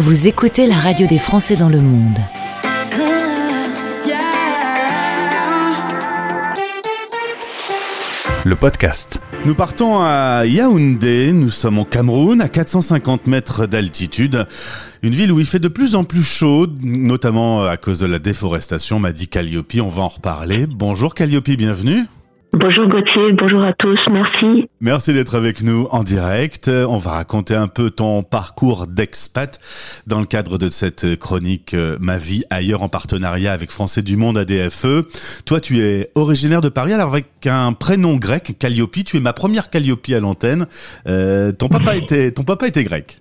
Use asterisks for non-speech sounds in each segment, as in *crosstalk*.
Vous écoutez la radio des Français dans le monde. Le podcast. Nous partons à Yaoundé, nous sommes au Cameroun, à 450 mètres d'altitude. Une ville où il fait de plus en plus chaud, notamment à cause de la déforestation, m'a dit Calliope, on va en reparler. Bonjour Calliope, bienvenue. Bonjour Gauthier, bonjour à tous, merci. Merci d'être avec nous en direct. On va raconter un peu ton parcours d'expat dans le cadre de cette chronique euh, Ma vie ailleurs en partenariat avec Français du Monde ADFE. Toi, tu es originaire de Paris, alors avec un prénom grec, Calliope. Tu es ma première Calliope à l'antenne. Euh, ton papa était, ton papa était grec.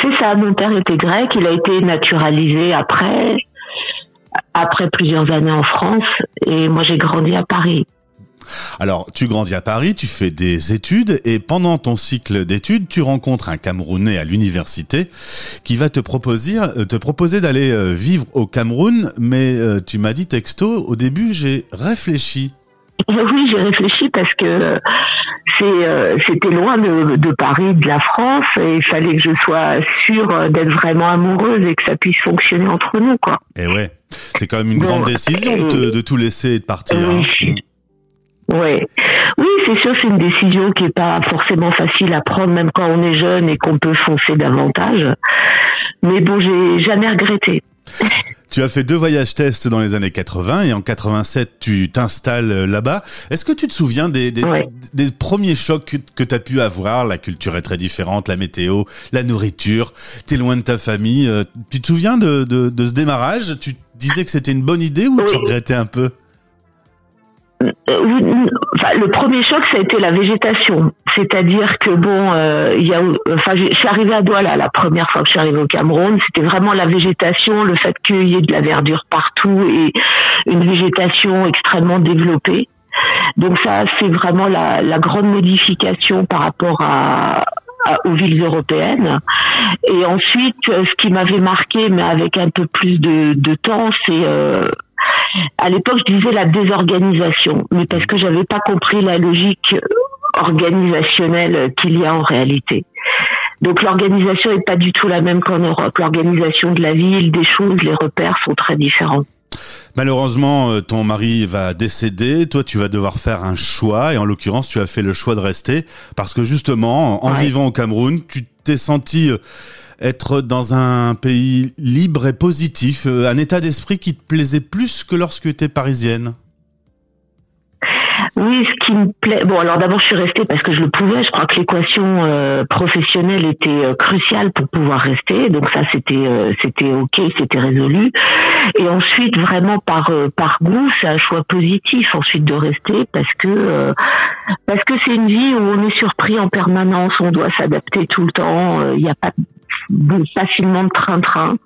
C'est ça, mon père était grec, il a été naturalisé après, après plusieurs années en France, et moi j'ai grandi à Paris. Alors, tu grandis à Paris, tu fais des études et pendant ton cycle d'études, tu rencontres un Camerounais à l'université qui va te proposer, euh, te proposer d'aller euh, vivre au Cameroun, mais euh, tu m'as dit texto, au début, j'ai réfléchi. *laughs* Oui, j'ai réfléchi parce que c'était loin de, Paris, de la France, et il fallait que je sois sûre d'être vraiment amoureuse et que ça puisse fonctionner entre nous, quoi. Et ouais, c'est quand même une grande décision de, tout laisser et de partir. Hein. Ouais. Oui, c'est sûr, c'est une décision qui est pas forcément facile à prendre, même quand on est jeune et qu'on peut foncer davantage. Mais bon, j'ai jamais regretté. Tu as fait deux voyages tests dans les années 80 et en 87 tu t'installes là-bas. Est-ce que tu te souviens des, des, des premiers chocs que, tu as pu avoir? La culture est très différente, la météo, la nourriture, tu es loin de ta famille. Euh, tu te souviens de, de, de ce démarrage? Tu disais que c'était une bonne idée ou tu regrettais un peu? Euh, le premier choc, ça a été la végétation. C'est-à-dire que bon, euh, y a, enfin, je suis arrivée à Douala la première fois que je suis arrivée au Cameroun. C'était vraiment la végétation, le fait qu'il y ait de la verdure partout et une végétation extrêmement développée. Donc ça, c'est vraiment la, la, grande modification par rapport à, aux villes européennes. Et ensuite, ce qui m'avait marqué, mais avec un peu plus de, de temps, c'est euh, à l'époque, je disais la désorganisation, mais parce que j'avais pas compris la logique organisationnelle qu'il y a en réalité. Donc l'organisation est pas du tout la même qu'en Europe. L'organisation de la ville, des choses, les repères sont très différents. Malheureusement, euh, ton mari va décéder. Toi, tu vas devoir faire un choix. Et en l'occurrence, tu as fait le choix de rester parce que justement, en vivant au Cameroun, tu t'es senti euh, être dans un pays libre et positif, euh, un état d'esprit qui te plaisait plus que lorsque tu étais parisienne oui, ce qui me plaît. Bon, alors d'abord, je suis restée parce que je le pouvais. Je crois que l'équation euh, professionnelle était euh, cruciale pour pouvoir rester. Donc ça, c'était c'était ok, c'était résolu. Et ensuite, vraiment par par goût, c'est un choix positif ensuite de rester parce que parce que c'est une vie où on est surpris en permanence. On doit s'adapter tout le temps. Il n'y a pas facilement de train-train.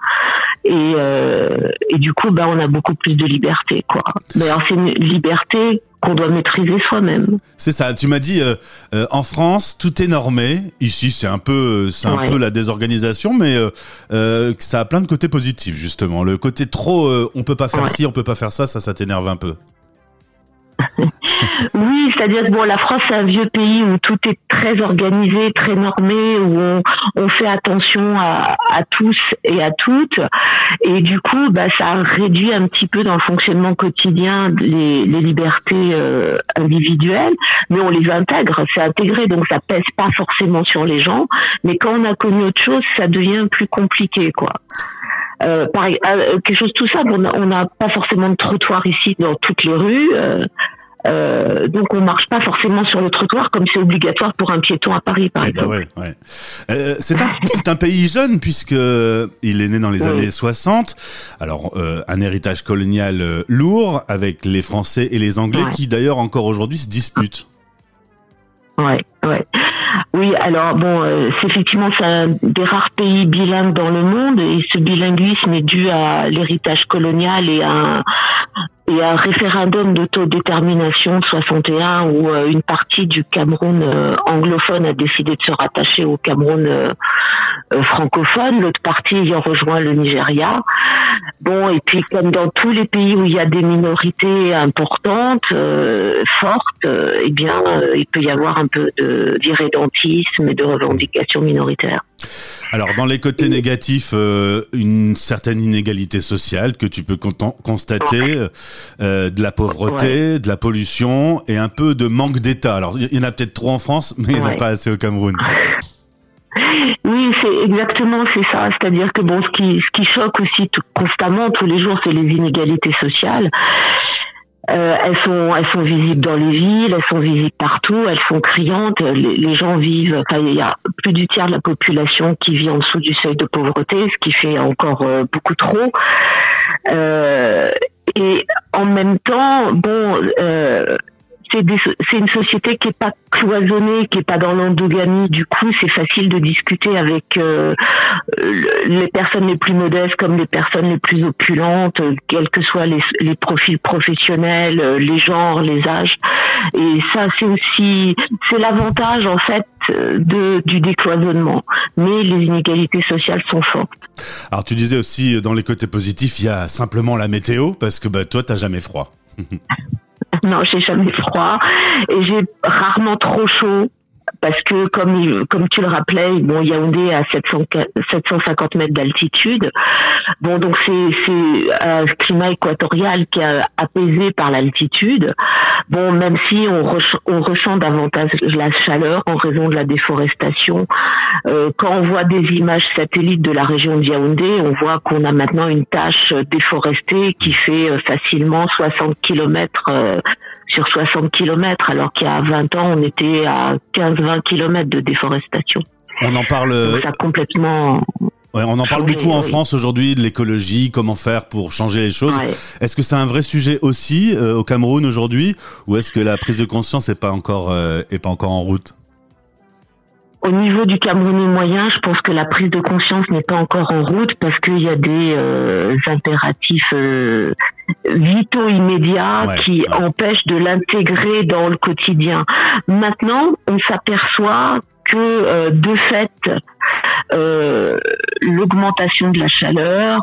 Et, euh, et du coup, bah, on a beaucoup plus de liberté, quoi. Mais alors, c'est une liberté qu'on doit maîtriser soi-même. C'est ça. Tu m'as dit euh, euh, en France tout est normé. Ici c'est un peu c'est un peu la désorganisation, mais euh, ça a plein de côtés positifs justement. Le côté trop on peut pas faire ci, on peut pas faire ça, ça ça t'énerve un peu. *laughs* oui, c'est-à-dire que bon, la France c'est un vieux pays où tout est très organisé, très normé, où on, fait attention à, tous et à toutes, et du coup, bah, ça réduit un petit peu dans le fonctionnement quotidien les, libertés euh, individuelles, mais on les intègre, c'est intégré, donc ça pèse pas forcément sur les gens, mais quand on a connu autre chose, ça devient plus compliqué, quoi. Euh, pareil, euh, quelque chose tout simple, on n'a pas forcément de trottoir ici dans toutes les rues. Euh, euh, donc on marche pas forcément sur le trottoir comme c'est obligatoire pour un piéton à Paris par eh ben exemple. ouais, euh, c'est un *laughs* un pays jeune puisque il est né dans les années 60. Alors euh, un héritage colonial lourd avec les Français et les Anglais qui d'ailleurs encore aujourd'hui se disputent. Ouais, ouais. Oui, alors bon, euh, c'est effectivement c'est un des rares pays bilingues dans le monde et ce bilinguisme est dû à l'héritage colonial et à et un référendum d'autodétermination de 61 où euh, une partie du Cameroun euh, anglophone a décidé de se rattacher au Cameroun euh, francophone, l'autre partie ayant rejoint le Nigeria. Bon, et puis comme dans tous les pays où il y a des minorités importantes, fortes, eh bien, il peut y avoir un peu d'irrédentisme et de revendications minoritaires. Alors dans les côtés négatifs, euh, une certaine inégalité sociale que tu peux constater, euh, de la pauvreté, de la pollution et un peu de manque d'État. Alors il y en a peut-être trop en France, mais il n'y en a pas assez au Cameroun. *laughs* Oui, c'est exactement c'est ça. C'est-à-dire que bon, ce qui ce qui choque aussi constamment tous les jours, c'est les inégalités sociales. Euh, elles sont elles sont visibles dans les villes, elles sont visibles partout, elles sont criantes. Les, gens vivent. Enfin, il y a plus du tiers de la population qui vit en dessous du seuil de pauvreté, ce qui fait encore euh, beaucoup trop. Euh, et en même temps, bon, euh, c'est une société qui est pas cloisonnée, qui est pas dans l'endogamie. Du coup, c'est facile de discuter avec euh, les personnes les plus modestes comme les personnes les plus opulentes, quels que soient les, profils professionnels, les genres, les âges. Et ça, c'est aussi c'est l'avantage en fait du décloisonnement. Mais les inégalités sociales sont fortes. Alors, tu disais aussi dans les côtés positifs, il y a simplement la météo parce que bah, toi, t'as jamais froid. *laughs* non, j'ai jamais froid et j'ai rarement trop chaud parce que comme comme tu le rappelais, bon Yaoundé à 700, 750 mètres d'altitude. Bon donc c'est c'est un climat équatorial qui est apaisé par l'altitude. Bon même si on, on ressent davantage la chaleur en raison de la déforestation. Euh, quand on voit des images satellites de la région de Yaoundé, on voit qu'on a maintenant une tâche déforestée qui fait euh, facilement 60 kilomètres euh, sur 60 km, alors qu'il y a 20 ans, on était à 15-20 km de déforestation. On en parle. ça complètement. Ouais, on en parle beaucoup en France aujourd'hui de l'écologie, comment faire pour changer les choses. Est-ce que c'est un vrai sujet aussi euh, au Cameroun aujourd'hui, ou est-ce que la prise de conscience n'est pas encore euh, est pas encore en route? Au niveau du Camerounais moyen, je pense que la prise de conscience n'est pas encore en route parce qu'il y a des euh, impératifs euh, vitaux immédiats qui empêchent de l'intégrer dans le quotidien. Maintenant, on s'aperçoit que euh, de fait, euh, l'augmentation de la chaleur,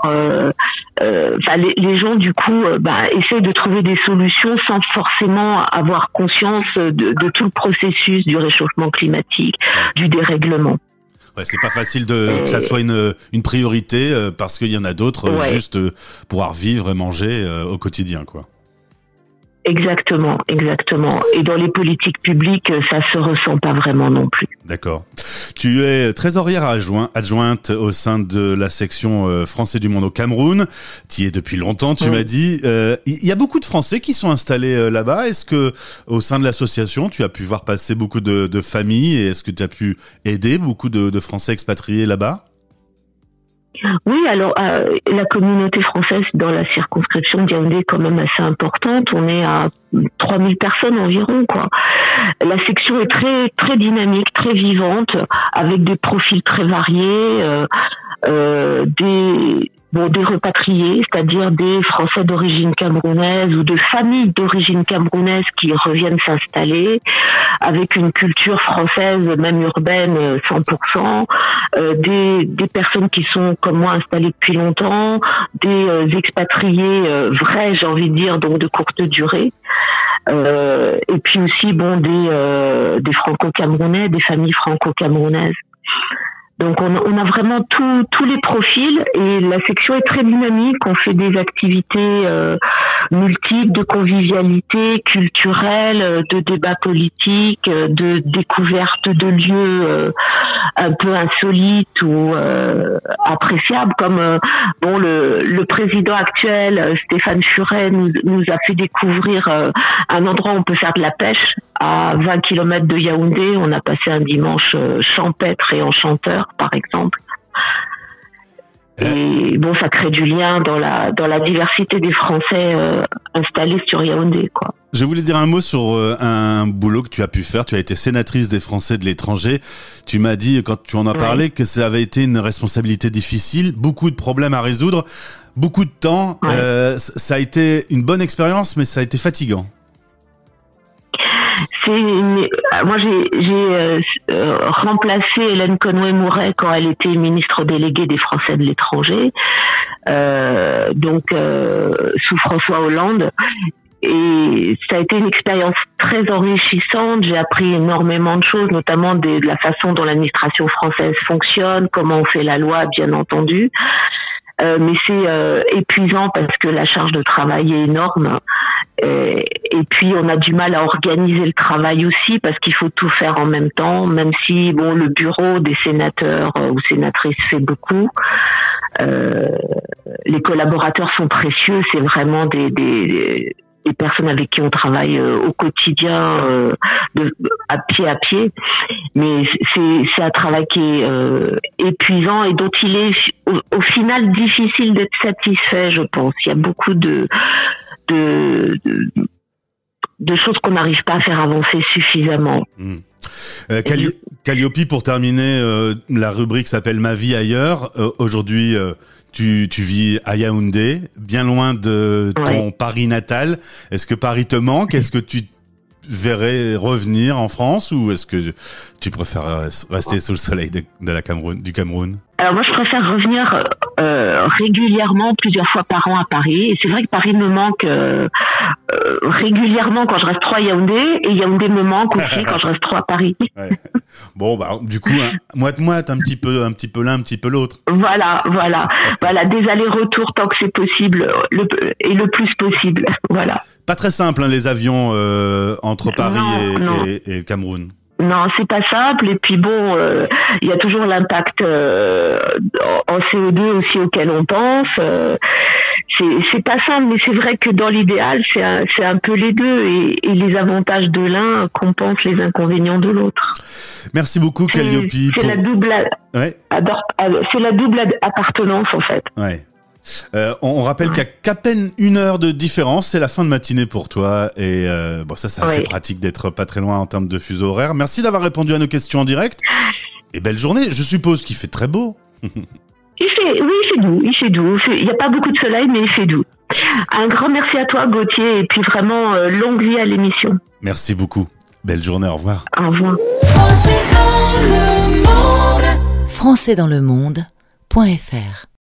euh, les, les, gens du coup bah, essayent de trouver des solutions sans forcément avoir conscience de, de tout le processus du réchauffement climatique, du dérèglement. Ouais, c'est pas facile de que ça soit une, une priorité parce qu'il y en a d'autres juste pouvoir vivre et manger au quotidien quoi. Exactement, exactement. Et dans les politiques publiques, ça se ressent pas vraiment non plus. D'accord. Tu es trésorière adjointe au sein de la section euh, Français du monde au Cameroun. Tu y es depuis longtemps, tu m'as dit. Il euh, y a beaucoup de Français qui sont installés euh, là-bas. Est-ce que au sein de l'association, tu as pu voir passer beaucoup de, de familles et est-ce que tu as pu aider beaucoup de, de Français expatriés là-bas? Oui, alors euh, la communauté française dans la circonscription de est quand même assez importante. On est à 3000 personnes environ, quoi. La section est très très dynamique, très vivante, avec des profils très variés, euh, euh, des bon, des repatriés, c'est-à-dire des Français d'origine camerounaise ou de familles d'origine camerounaise qui reviennent s'installer avec une culture française, même urbaine, 100%, euh, des, des personnes qui sont comme moi installées depuis longtemps, des euh, expatriés euh, vrais, j'ai envie de dire, donc de courte durée. Euh, et puis aussi bon des, des franco-camerounais, des familles franco-camerounaises. Donc on, a vraiment tous les profils et la section est très dynamique. On fait des activités euh, multiples de convivialité culturelle, de débats politiques, de découverte de lieux euh, un peu insolites ou euh, appréciables. Comme euh, bon le, le, président actuel Stéphane Furet nous, nous a fait découvrir un endroit où on peut faire de la pêche à 20 km de Yaoundé. On a passé un dimanche champêtre et enchanteur par exemple. Et bon, ça crée du lien dans la dans la diversité des Français euh, installés sur Yaoundé, quoi. Je voulais dire un mot sur euh, un boulot que tu as pu faire. Tu as été sénatrice des Français de l'étranger. Tu m'as dit quand tu en as parlé que ça avait été une responsabilité difficile, beaucoup de problèmes à résoudre, beaucoup de temps. Euh, ça a été une bonne expérience, mais ça a été fatigant moi j'ai euh, euh, remplacé Hélène Conway-Mouret quand elle était ministre déléguée des Français de l'étranger, euh, donc sous François Hollande. Et ça a été une expérience très enrichissante. J'ai appris énormément de choses, notamment de, la façon dont l'administration française fonctionne, comment on fait la loi, bien entendu. Euh, mais c'est euh, épuisant parce que la charge de travail est énorme. Et, et, puis on a du mal à organiser le travail aussi parce qu'il faut tout faire en même temps, même si bon le bureau des sénateurs ou sénatrices fait beaucoup. Euh, les collaborateurs sont précieux, c'est vraiment des, des, des personnes avec qui on travaille euh, au quotidien, euh, à pied à pied. Mais c'est un travail qui est euh, épuisant et dont il est au, final difficile d'être satisfait, je pense. Il y a beaucoup de, de, de, choses qu'on n'arrive pas à faire avancer suffisamment. Mmh. Calliope, pour terminer, la rubrique s'appelle Ma vie ailleurs. Aujourd'hui, tu, tu vis à Yaoundé, bien loin de ton Paris natal. Est-ce que Paris te manque? Est-ce que tu verrais revenir en France ou est-ce que tu préfères rester sous le soleil de, la Cameroun, du Cameroun? Alors moi, je préfère revenir euh, régulièrement, plusieurs fois par an à Paris. Et c'est vrai que Paris me manque euh, euh, régulièrement quand je reste trop à Yaoundé et Yaoundé me manque aussi quand je reste trop à Paris. *laughs* Bon, bah du coup, hein, moite-moite, un petit peu, un petit peu l'un, un petit peu l'autre. Voilà, voilà, voilà, des allers-retours tant que c'est possible le, et le plus possible. *laughs* Voilà. Pas très simple, hein, les avions entre Paris et, le Cameroun. Non, c'est pas simple. Et puis bon, euh, il y a toujours l'impact euh, en CO2 aussi auquel on pense. c'est pas simple, mais c'est vrai que dans l'idéal, c'est un, un, peu les deux. Et, les avantages de l'un compensent les inconvénients de l'autre. Merci beaucoup, Calliope. C'est la double. Ouais. C'est la double appartenance en fait. Ouais. Euh, on, rappelle qu'il n'y a qu'à peine une heure de différence, c'est la fin de matinée pour toi. Et euh, bon, ça, c'est assez pratique d'être pas très loin en termes de fuseau horaire. Merci d'avoir répondu à nos questions en direct. Et belle journée. Je suppose qu'il fait très beau. *laughs* il fait, oui, il fait doux. Il fait doux. Il n'y a pas beaucoup de soleil, mais il fait doux. Un grand merci à toi, Gauthier, et puis vraiment euh, longue vie à l'émission. Merci beaucoup. Belle journée. Au revoir. Au revoir. Français dans le monde. Français dans le monde.fr